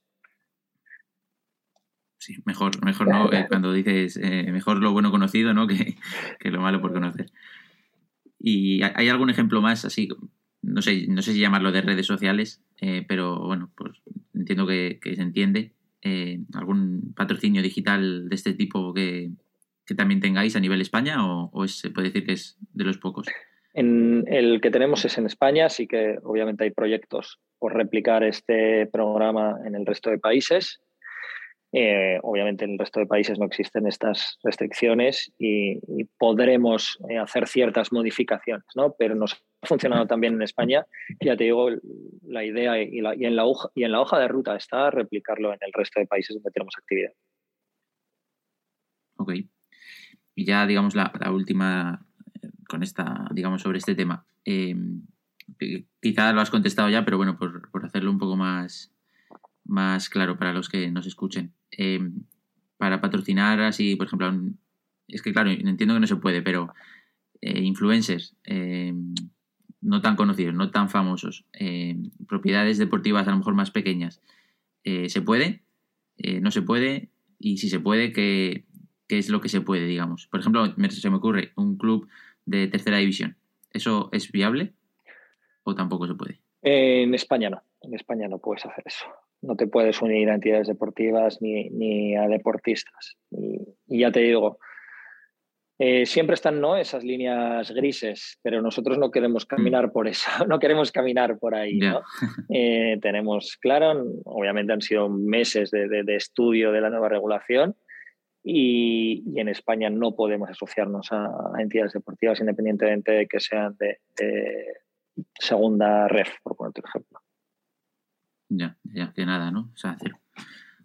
Sí, mejor, mejor no, eh, cuando dices eh, mejor lo bueno conocido, ¿no? Que, que, lo malo por conocer. ¿Y hay algún ejemplo más así? No sé, no sé si llamarlo de redes sociales, eh, pero bueno, pues entiendo que, que se entiende. ¿Algún patrocinio digital de este tipo que, que también tengáis a nivel España o, se puede decir que es de los pocos? En el que tenemos es en España, sí que obviamente hay proyectos por replicar este programa en el resto de países. Eh, obviamente en el resto de países no existen estas restricciones y, podremos eh, hacer ciertas modificaciones, ¿no? pero nos ha funcionado también en España. Ya te digo, la idea y, en la hoja, y en la hoja de ruta está replicarlo en el resto de países donde tenemos actividad. Ok. Y ya, digamos, la, última con esta, digamos, sobre este tema. Eh, quizá lo has contestado ya, pero bueno, por, hacerlo un poco más, más claro para los que nos escuchen. Eh, para patrocinar así, por ejemplo, es que claro, entiendo que no se puede, pero eh, influencers no tan conocidos, no tan famosos, propiedades deportivas a lo mejor más pequeñas, ¿se puede? ¿No se puede? Y si se puede, que qué es lo que se puede, digamos. Por ejemplo, se me ocurre un club de tercera división. ¿Eso es viable o tampoco se puede? En España no. En España no puedes hacer eso. No te puedes unir a entidades deportivas ni, a deportistas. Y, ya te digo, eh, siempre están ¿no? esas líneas grises, pero nosotros no queremos mm. caminar por eso, no queremos caminar por ahí. Eh, tenemos claro, obviamente han sido meses de, estudio de la nueva regulación y, en España no podemos asociarnos a, entidades deportivas independientemente de que sean de, segunda ref, por poner otro ejemplo. Ya, ya, que nada, ¿no? O sea, cero.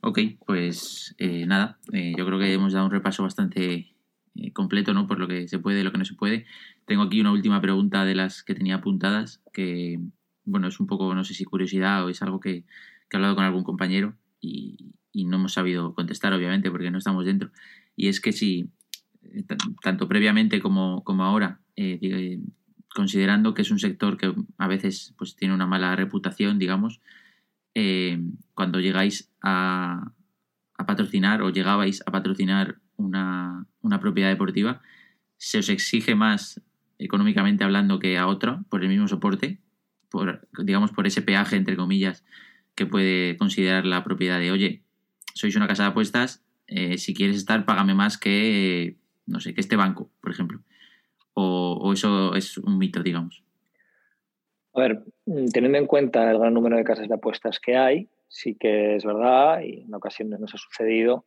Ok, pues eh, nada, eh, yo creo que hemos dado un repaso bastante eh, completo, ¿no? Por lo que se puede y lo que no se puede. Tengo aquí una última pregunta de las que tenía apuntadas, que, bueno, es un poco, no sé si curiosidad o es algo que he hablado con algún compañero y, no hemos sabido contestar, obviamente, porque no estamos dentro. Y es que si, eh, tanto previamente como, como ahora, eh, considerando que es un sector que a veces pues, tiene una mala reputación, digamos, eh, cuando llegáis a, a, patrocinar o llegabais a patrocinar una, una, propiedad deportiva, se os exige más económicamente hablando que a otra por el mismo soporte, por, digamos, por ese peaje, entre comillas, que puede considerar la propiedad de, oye, sois una casa de apuestas, eh, si quieres estar, págame más que, no sé, que este banco, por ejemplo. O, eso es un mito, digamos. A ver, mm, teniendo en cuenta el gran número de casas de apuestas que hay, sí que es verdad, y en ocasiones nos ha sucedido,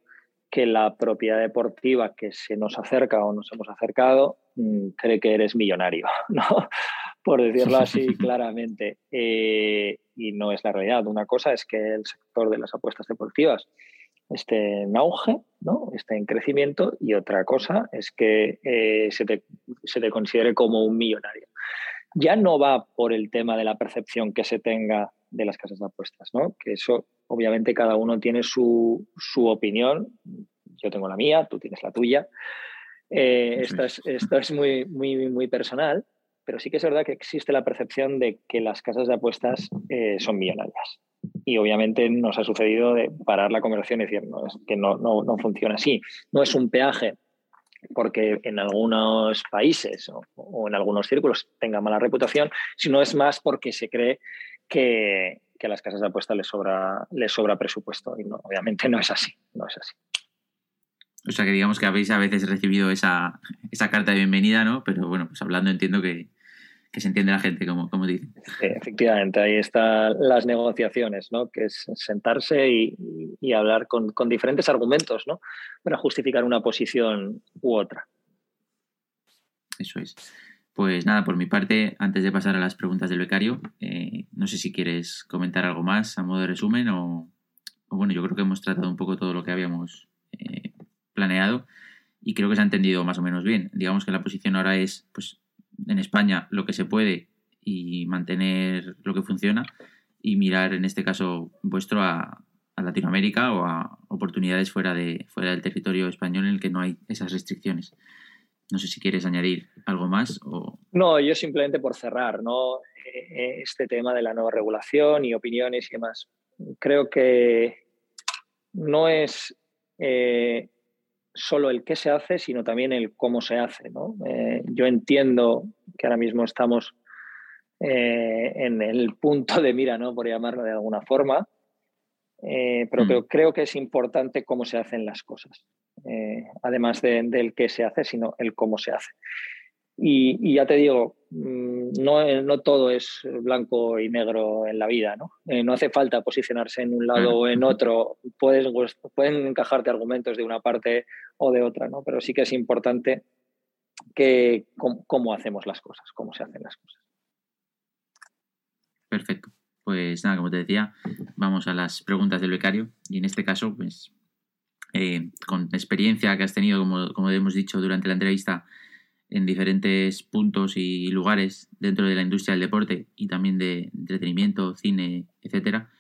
que la propiedad deportiva que se nos acerca o nos hemos acercado mm, cree que eres millonario, ¿no? por decirlo así claramente. Eh, y no es la realidad. Una cosa es que el sector de las apuestas deportivas esté en auge, ¿no? esté en crecimiento, y otra cosa es que eh, se, te, se, te, considere como un millonario. Ya no va por el tema de la percepción que se tenga de las casas de apuestas, ¿no? que eso obviamente cada uno tiene su, su opinión, yo tengo la mía, tú tienes la tuya, eh, esto, es, esto es muy, muy, muy personal, pero sí que es verdad que existe la percepción de que las casas de apuestas eh, son millonarias. Y obviamente nos ha sucedido de parar la conversación y decir no, es que no, no, no, funciona así. No es un peaje porque en algunos países o, en algunos círculos tenga mala reputación, sino es más porque se cree que, que a las casas de apuestas les sobra, les sobra presupuesto y no, obviamente no es así, no es así. O sea que digamos que habéis a veces recibido esa, esa carta de bienvenida, ¿no? Pero bueno, pues hablando entiendo que, que se entiende la gente, como, como dice. efectivamente, ahí están las negociaciones, ¿no? que es sentarse y, hablar con, diferentes argumentos ¿no? para justificar una posición u otra. Eso es. Pues nada, por mi parte, antes de pasar a las preguntas del becario, eh, no sé si quieres comentar algo más a modo de resumen o, bueno, yo creo que hemos tratado un poco todo lo que habíamos eh, planeado y creo que se ha entendido más o menos bien. Digamos que la posición ahora es pues en España lo que se puede y mantener lo que funciona y mirar en este caso vuestro a, Latinoamérica o a oportunidades fuera, de, fuera del territorio español en el que no hay esas restricciones. No sé si quieres añadir algo más o... No, yo simplemente por cerrar, ¿no? Eh, este tema de la nueva regulación y opiniones y demás. Creo que no es eh, solo el qué se hace, sino también el cómo se hace. ¿no? Eh, yo entiendo que ahora mismo estamos en el punto de mira, ¿no? por llamarlo de alguna forma, pero mm. creo, que es importante cómo se hacen las cosas. además del qué se hace, sino el cómo se hace. Y, ya te digo, mm, no, no, todo es blanco y negro en la vida, ¿no? Eh, no hace falta posicionarse en un lado o en otro. Puedes, pueden encajarte argumentos de una parte o de otra, ¿no? Pero sí que es importante que cómo, hacemos las cosas, cómo se hacen las cosas. Perfecto. Pues nada, como te decía, vamos a las preguntas del becario. Y en este caso, pues, eh, con experiencia que has tenido, como, como hemos dicho durante la entrevista, en diferentes puntos y lugares dentro de la industria del deporte y también de entretenimiento, cine, etcétera.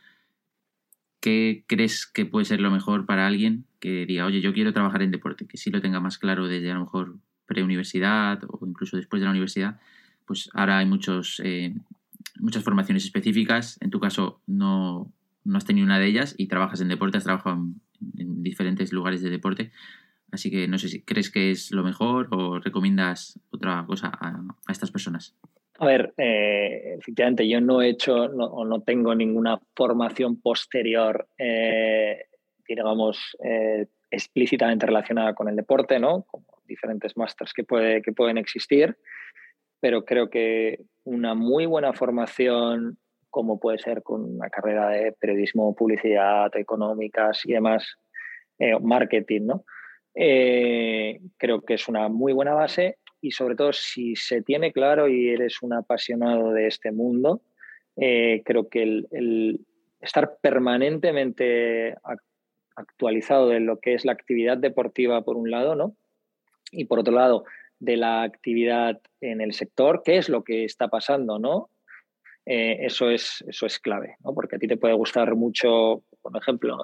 ¿Qué crees que puede ser lo mejor para alguien que diga, oye, yo quiero trabajar en deporte, que sí lo tenga más claro desde a lo mejor preuniversidad o incluso después de la universidad? Pues ahora hay muchos, eh, muchas formaciones específicas. En tu caso no, no has tenido una de ellas y trabajas en deporte, has trabajado en diferentes lugares de deporte. Así que no sé si crees que es lo mejor o recomiendas otra cosa a, estas personas. A ver, eh, efectivamente, yo no he hecho o no tengo ninguna formación posterior, eh, digamos, eh, explícitamente relacionada con el deporte, ¿no? Como diferentes másters que, puede, que pueden existir, pero creo que una muy buena formación, como puede ser con una carrera de periodismo, publicidad, económicas y demás, marketing, ¿no? Eh, creo que es una muy buena base y sobre todo si se tiene claro y eres un apasionado de este mundo, eh, creo que el, estar permanentemente actualizado de lo que es la actividad deportiva por un lado, ¿no? Y por otro lado, de la actividad en el sector, qué es lo que está pasando, ¿no? Eh, eso, es, eso es clave, ¿no? Porque a ti te puede gustar mucho, por ejemplo,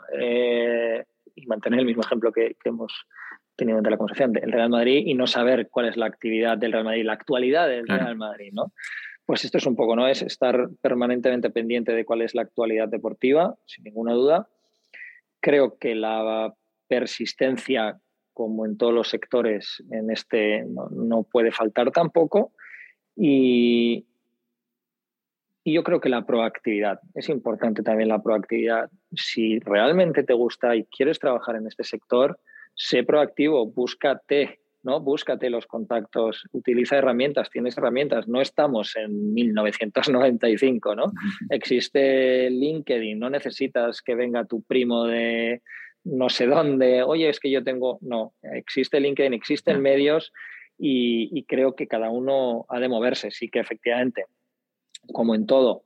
y mantener el mismo ejemplo que, hemos tenido de la conversación del Real Madrid y no saber cuál es la actividad del Real Madrid, la actualidad del Real Madrid, ¿no? Pues esto es un poco, ¿no? Es estar permanentemente pendiente de cuál es la actualidad deportiva, sin ninguna duda. Creo que la persistencia, como en todos los sectores, en este no, puede faltar tampoco. Y, y yo creo que la proactividad, es importante también la proactividad. Si realmente te gusta y quieres trabajar en este sector, sé proactivo, búscate, ¿no? Búscate los contactos, utiliza herramientas, tienes herramientas. No estamos en 1995, ¿no? Existe LinkedIn, no necesitas que venga tu primo de no sé dónde, oye, es que yo tengo, no, existe LinkedIn, existen medios y, creo que cada uno ha de moverse, sí que efectivamente, como en todo,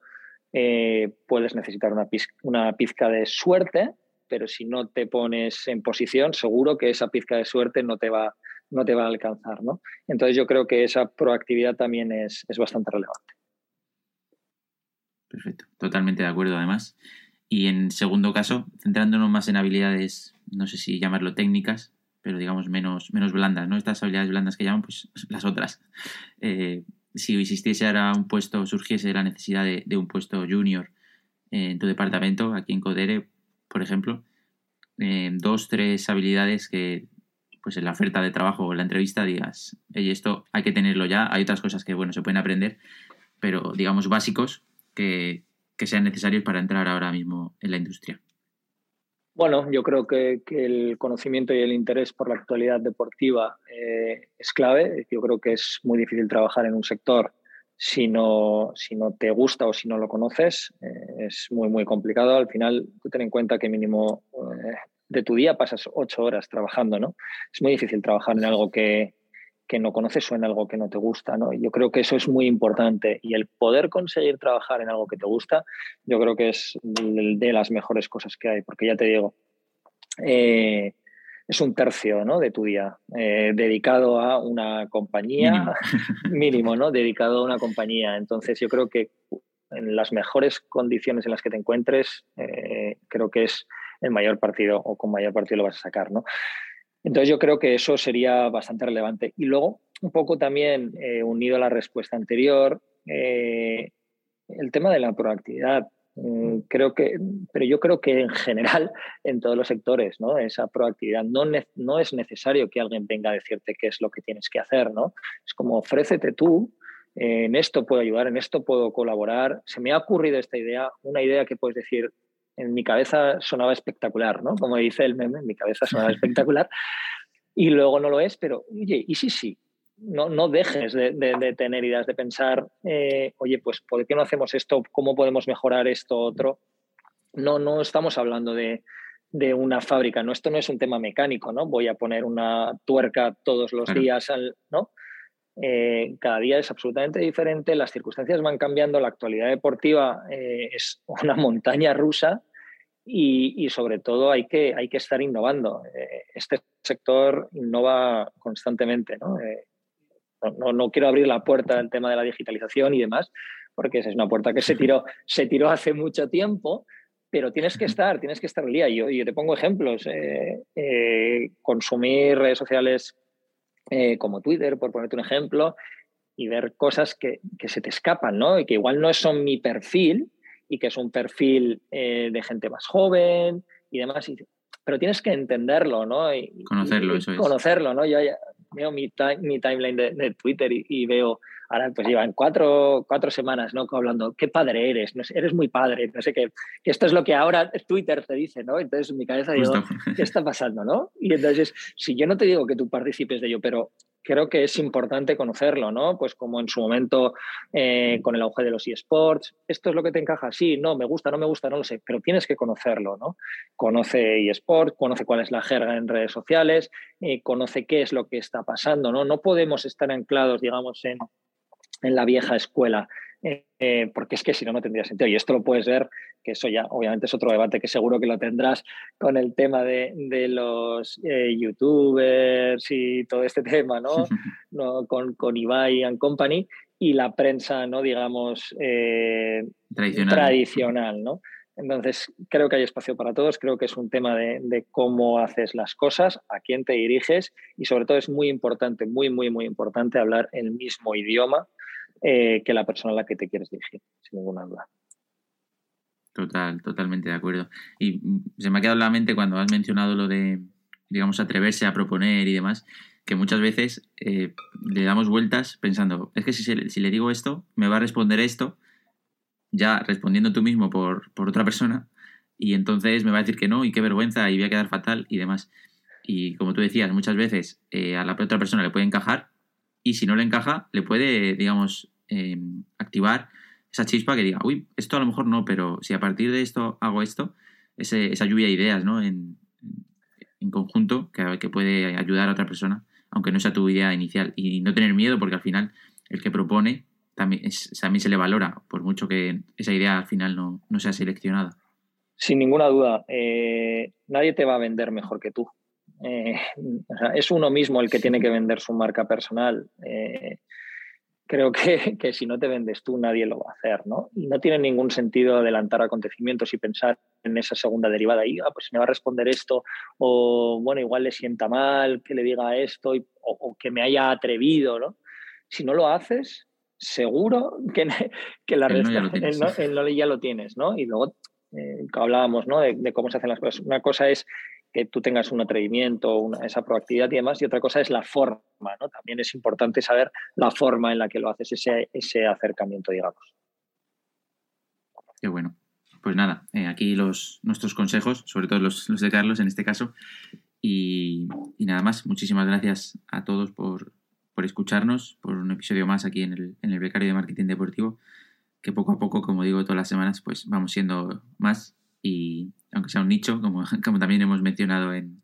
eh, puedes necesitar una, una pizca de suerte, pero si no te pones en posición, seguro que esa pizca de suerte no te va, no te va a alcanzar. ¿no? Entonces yo creo que esa proactividad también es, bastante relevante. Perfecto, totalmente de acuerdo además. Y en segundo caso, centrándonos más en habilidades, no sé si llamarlo técnicas, pero digamos menos, menos blandas, ¿no? Estas habilidades blandas que llaman, pues las otras. Eh, si existiese ahora un puesto, surgiese la necesidad de, un puesto junior en tu departamento, aquí en Codere, por ejemplo, eh, dos, tres habilidades que pues en la oferta de trabajo o en la entrevista digas, oye, esto hay que tenerlo ya, hay otras cosas que, bueno, se pueden aprender, pero digamos básicos que, sean necesarios para entrar ahora mismo en la industria. Bueno, yo creo que, el conocimiento y el interés por la actualidad deportiva eh, es clave. Yo creo que es muy difícil trabajar en un sector si no, si no te gusta o si no lo conoces, eh, es muy, muy complicado. Al final, ten en cuenta que mínimo eh, de tu día pasas ocho horas trabajando, ¿no? Es muy difícil trabajar en algo que, que no conoces o en algo que no te gusta, ¿no? yo creo que eso es muy importante. Y el poder conseguir trabajar en algo que te gusta, yo creo que es de las mejores cosas que hay, porque ya te digo, eh, es un tercio ¿no? de tu día eh, dedicado a una compañía, mínimo. ¿no? Dedicado a una compañía. Entonces yo creo que en las mejores condiciones en las que te encuentres, eh, creo que es el mayor partido o con mayor partido lo vas a sacar, ¿no? Entonces yo creo que eso sería bastante relevante. Y luego un poco también eh, unido a la respuesta anterior, eh, el tema de la proactividad. Mm, creo que, pero yo creo que en general, en todos los sectores, ¿no? Esa proactividad. No, no es necesario que alguien venga a decirte qué es lo que tienes que hacer, ¿no? Es como ofrécete tú, en esto puedo ayudar, en esto puedo colaborar. Se me ha ocurrido esta idea, una idea que puedes decir, en mi cabeza sonaba espectacular, ¿no? Como dice el meme, en mi cabeza sonaba espectacular. Y luego no lo es, pero oye, ¿y sí, sí? No, no dejes de, tener ideas, de pensar, eh, oye, pues ¿por qué no hacemos esto? ¿Cómo podemos mejorar esto otro? No, no estamos hablando de, de una fábrica, ¿no? Esto no es un tema mecánico, ¿no? Voy a poner una tuerca todos los días, al, ¿no? Eh, cada día es absolutamente diferente, las circunstancias van cambiando, la actualidad deportiva eh, es una montaña rusa y, sobre todo hay que, hay que estar innovando. Eh, este sector innova constantemente. ¿no? ¿no? quiero abrir la puerta del tema de la digitalización y demás, porque esa es una puerta que se tiró, se tiró hace mucho tiempo, pero tienes que estar, tienes que estar al día. Yo, yo te pongo ejemplos. consumir redes sociales eh, como Twitter, por ponerte un ejemplo, y ver cosas que, se te escapan, ¿no? Y que igual no son mi perfil y que es un perfil eh, de gente más joven y demás. pero tienes que entenderlo, ¿no? Y, conocerlo, eso es. Conocerlo, ¿no? Yo veo mi, mi timeline de, Twitter y, veo, ahora pues llevan cuatro, cuatro semanas, ¿no? Hablando, qué padre eres, eres muy padre, no sé qué. Esto es lo que ahora Twitter te dice, ¿no? Entonces en mi cabeza digo, ¿qué está pasando, no? Y entonces, si yo no te digo que tú participes de ello, pero creo que es importante conocerlo, ¿no? Pues como en su momento eh, con el auge de los eSports, esto es lo que te encaja, sí, no, me gusta, no me gusta, no lo sé, pero tienes que conocerlo, ¿no? Conoce eSports, conoce cuál es la jerga en redes sociales, eh, conoce qué es lo que está pasando, ¿no? No podemos estar anclados, digamos, en, en la vieja escuela eh, porque es que si no, no tendría sentido. Y esto lo puedes ver, que eso ya obviamente es otro debate que seguro que lo tendrás con el tema de, los eh, youtubers y todo este tema, ¿no? ¿no? Con, con Ibai and Company y la prensa, ¿no? Digamos, eh, tradicional. ¿no? Entonces, creo que hay espacio para todos, creo que es un tema de, de, cómo haces las cosas, a quién te diriges y sobre todo es muy importante, muy, muy, muy importante hablar el mismo idioma eh, que la persona a la que te quieres dirigir, sin ninguna duda. Total, totalmente de acuerdo. Y se me ha quedado en la mente cuando has mencionado lo de, digamos, atreverse a proponer y demás, que muchas veces eh, le damos vueltas pensando, es que si, le digo esto, me va a responder esto, ya respondiendo tú mismo por, otra persona, y entonces me va a decir que no, y qué vergüenza, y voy a quedar fatal y demás. Y como tú decías, muchas veces eh, a la otra persona le puede encajar, y si no le encaja, le puede, digamos, em, activar esa chispa que diga, uy, esto a lo mejor no, pero si a partir de esto hago esto, esa lluvia de ideas, ¿no? En, conjunto, que, puede ayudar a otra persona, aunque no sea tu idea inicial. Y no tener miedo, porque al final el que propone también, también se le valora, por mucho que esa idea al final no, sea seleccionada. Sin ninguna duda, eh, nadie te va a vender mejor que tú. Eh, es uno mismo el que tiene que vender su marca personal. Eh, creo que, que, si no te vendes tú, nadie lo va a hacer, ¿no? Y no tiene ningún sentido adelantar acontecimientos y pensar en esa segunda derivada y, ah, pues me va a responder esto, o bueno, igual le sienta mal que le diga esto, o, que me haya atrevido, ¿no? Si no lo haces, seguro que, que la respuesta no, no, ya lo tienes, ¿no? Y luego eh, hablábamos, ¿no? de, cómo se hacen las cosas. Una cosa es que tú tengas un atrevimiento, esa proactividad y demás, y otra cosa es la forma, ¿no? También es importante saber la forma en la que lo haces, ese, ese acercamiento, digamos. Qué bueno. Pues nada, eh, aquí los, nuestros consejos, sobre todo los, de Carlos en este caso. Y, nada más, muchísimas gracias a todos por, escucharnos, por un episodio más aquí en el, en el Becario de Marketing Deportivo, que poco a poco, como digo, todas las semanas, pues vamos siendo más y aunque sea un nicho, como, como también hemos mencionado en,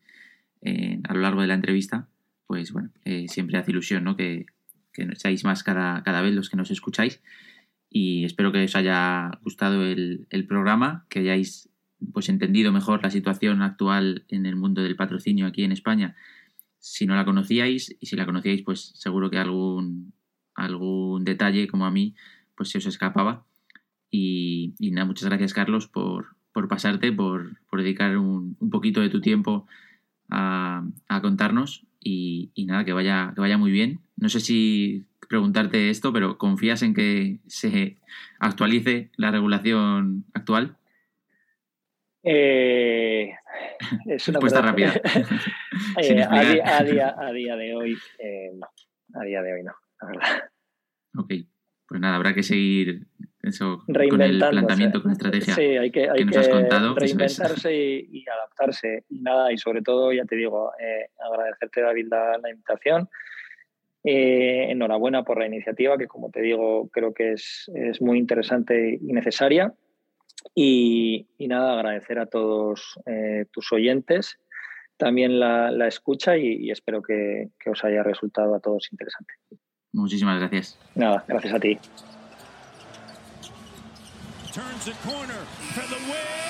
a lo largo de la entrevista, pues bueno, eh, siempre hace ilusión ¿no? que, que seáis más cada, cada, vez los que nos escucháis. Y espero que os haya gustado el, el, programa, que hayáis pues entendido mejor la situación actual en el mundo del patrocinio aquí en España. Si no la conocíais y si la conocíais pues seguro que algún, algún detalle como a mí pues se os escapaba. Y, y nada, muchas gracias Carlos por, por pasarte, por, dedicar un, poquito de tu tiempo a, contarnos y, nada, que vaya, que vaya muy bien. no sé si preguntarte esto, pero ¿confías en que se actualice la regulación actual? Eh, es una Respuesta rápida. Eh, a, día, a, día, de hoy, eh, no. A día de hoy no, la verdad. Ok, pues nada, habrá que seguir eso con el planteamiento, con la estrategia sí, hay que, hay que Reinventarse y, adaptarse. Y nada, y sobre todo, ya te digo, eh, agradecerte, David, la, la invitación. enhorabuena por la iniciativa, que como te digo, creo que es, es muy interesante y necesaria. Y, nada, agradecer a todos eh, tus oyentes también la, escucha y, espero que, os haya resultado a todos interesante. Muchísimas gracias. Nada, gracias a ti. turns the corner for the win.